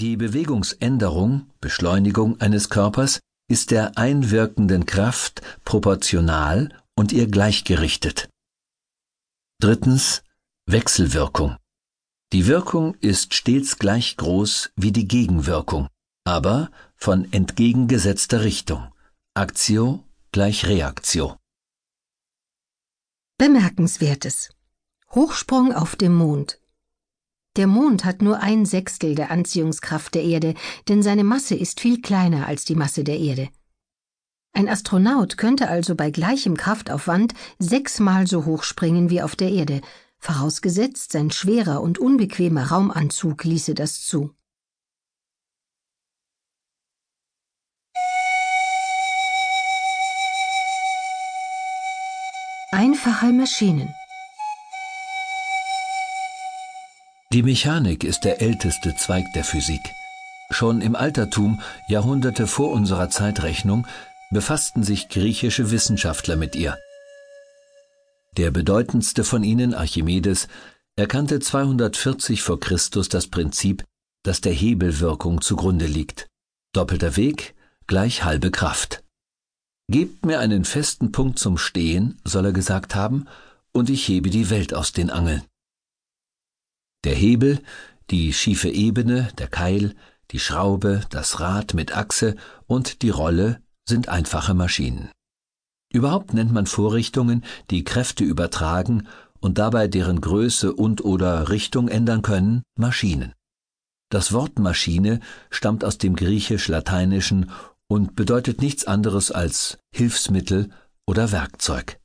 Die Bewegungsänderung, Beschleunigung eines Körpers ist der einwirkenden Kraft proportional und ihr gleichgerichtet. Drittens Wechselwirkung. Die Wirkung ist stets gleich groß wie die Gegenwirkung, aber von entgegengesetzter Richtung. Aktio gleich Reaktio. Bemerkenswertes. Hochsprung auf dem Mond. Der Mond hat nur ein Sechstel der Anziehungskraft der Erde, denn seine Masse ist viel kleiner als die Masse der Erde. Ein Astronaut könnte also bei gleichem Kraftaufwand sechsmal so hoch springen wie auf der Erde, vorausgesetzt sein schwerer und unbequemer Raumanzug ließe das zu. Einfache Maschinen Die Mechanik ist der älteste Zweig der Physik. Schon im Altertum, Jahrhunderte vor unserer Zeitrechnung, befassten sich griechische Wissenschaftler mit ihr. Der bedeutendste von ihnen, Archimedes, erkannte 240 vor Christus das Prinzip, das der Hebelwirkung zugrunde liegt. Doppelter Weg gleich halbe Kraft. Gebt mir einen festen Punkt zum Stehen, soll er gesagt haben, und ich hebe die Welt aus den Angeln. Der Hebel, die schiefe Ebene, der Keil, die Schraube, das Rad mit Achse und die Rolle sind einfache Maschinen. Überhaupt nennt man Vorrichtungen, die Kräfte übertragen und dabei deren Größe und oder Richtung ändern können, Maschinen. Das Wort Maschine stammt aus dem griechisch-lateinischen und bedeutet nichts anderes als Hilfsmittel oder Werkzeug.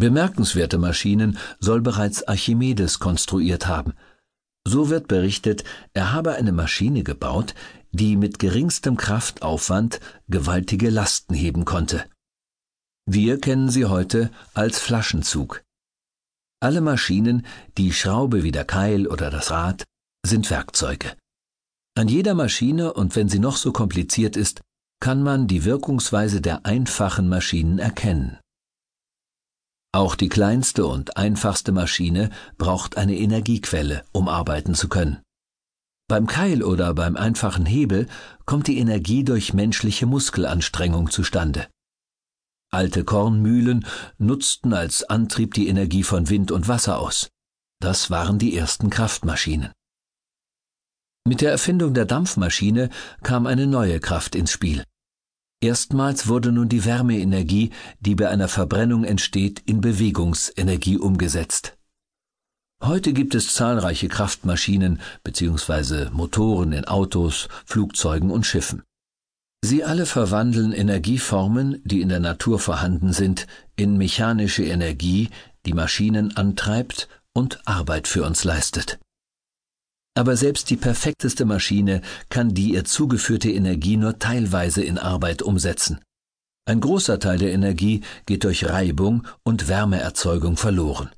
Bemerkenswerte Maschinen soll bereits Archimedes konstruiert haben. So wird berichtet, er habe eine Maschine gebaut, die mit geringstem Kraftaufwand gewaltige Lasten heben konnte. Wir kennen sie heute als Flaschenzug. Alle Maschinen, die Schraube wie der Keil oder das Rad, sind Werkzeuge. An jeder Maschine, und wenn sie noch so kompliziert ist, kann man die Wirkungsweise der einfachen Maschinen erkennen. Auch die kleinste und einfachste Maschine braucht eine Energiequelle, um arbeiten zu können. Beim Keil oder beim einfachen Hebel kommt die Energie durch menschliche Muskelanstrengung zustande. Alte Kornmühlen nutzten als Antrieb die Energie von Wind und Wasser aus. Das waren die ersten Kraftmaschinen. Mit der Erfindung der Dampfmaschine kam eine neue Kraft ins Spiel. Erstmals wurde nun die Wärmeenergie, die bei einer Verbrennung entsteht, in Bewegungsenergie umgesetzt. Heute gibt es zahlreiche Kraftmaschinen bzw. Motoren in Autos, Flugzeugen und Schiffen. Sie alle verwandeln Energieformen, die in der Natur vorhanden sind, in mechanische Energie, die Maschinen antreibt und Arbeit für uns leistet. Aber selbst die perfekteste Maschine kann die ihr zugeführte Energie nur teilweise in Arbeit umsetzen. Ein großer Teil der Energie geht durch Reibung und Wärmeerzeugung verloren.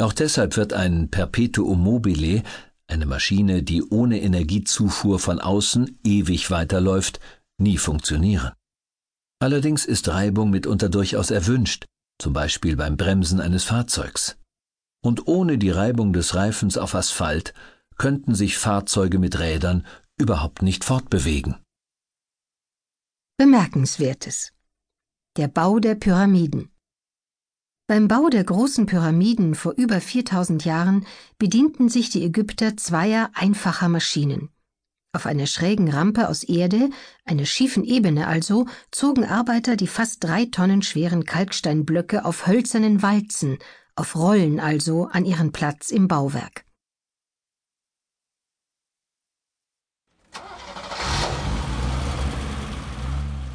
Auch deshalb wird ein Perpetuum mobile, eine Maschine, die ohne Energiezufuhr von außen ewig weiterläuft, nie funktionieren. Allerdings ist Reibung mitunter durchaus erwünscht, zum Beispiel beim Bremsen eines Fahrzeugs. Und ohne die Reibung des Reifens auf Asphalt könnten sich Fahrzeuge mit Rädern überhaupt nicht fortbewegen. Bemerkenswertes. Der Bau der Pyramiden. Beim Bau der großen Pyramiden vor über 4000 Jahren bedienten sich die Ägypter zweier einfacher Maschinen. Auf einer schrägen Rampe aus Erde, einer schiefen Ebene also, zogen Arbeiter die fast drei Tonnen schweren Kalksteinblöcke auf hölzernen Walzen, auf Rollen also, an ihren Platz im Bauwerk.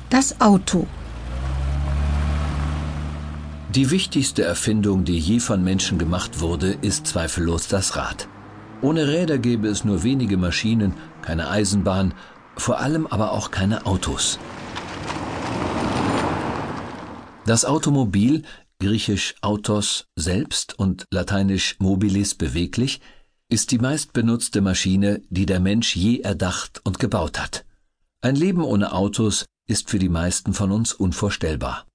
Das Auto Die wichtigste Erfindung, die je von Menschen gemacht wurde, ist zweifellos das Rad. Ohne Räder gäbe es nur wenige Maschinen, keine Eisenbahn, vor allem aber auch keine Autos. Das Automobil, griechisch autos selbst und lateinisch mobilis beweglich, ist die meistbenutzte Maschine, die der Mensch je erdacht und gebaut hat. Ein Leben ohne Autos ist für die meisten von uns unvorstellbar.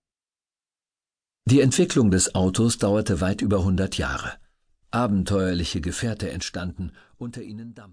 Die Entwicklung des Autos dauerte weit über 100 Jahre abenteuerliche Gefährte entstanden, unter ihnen Dampf.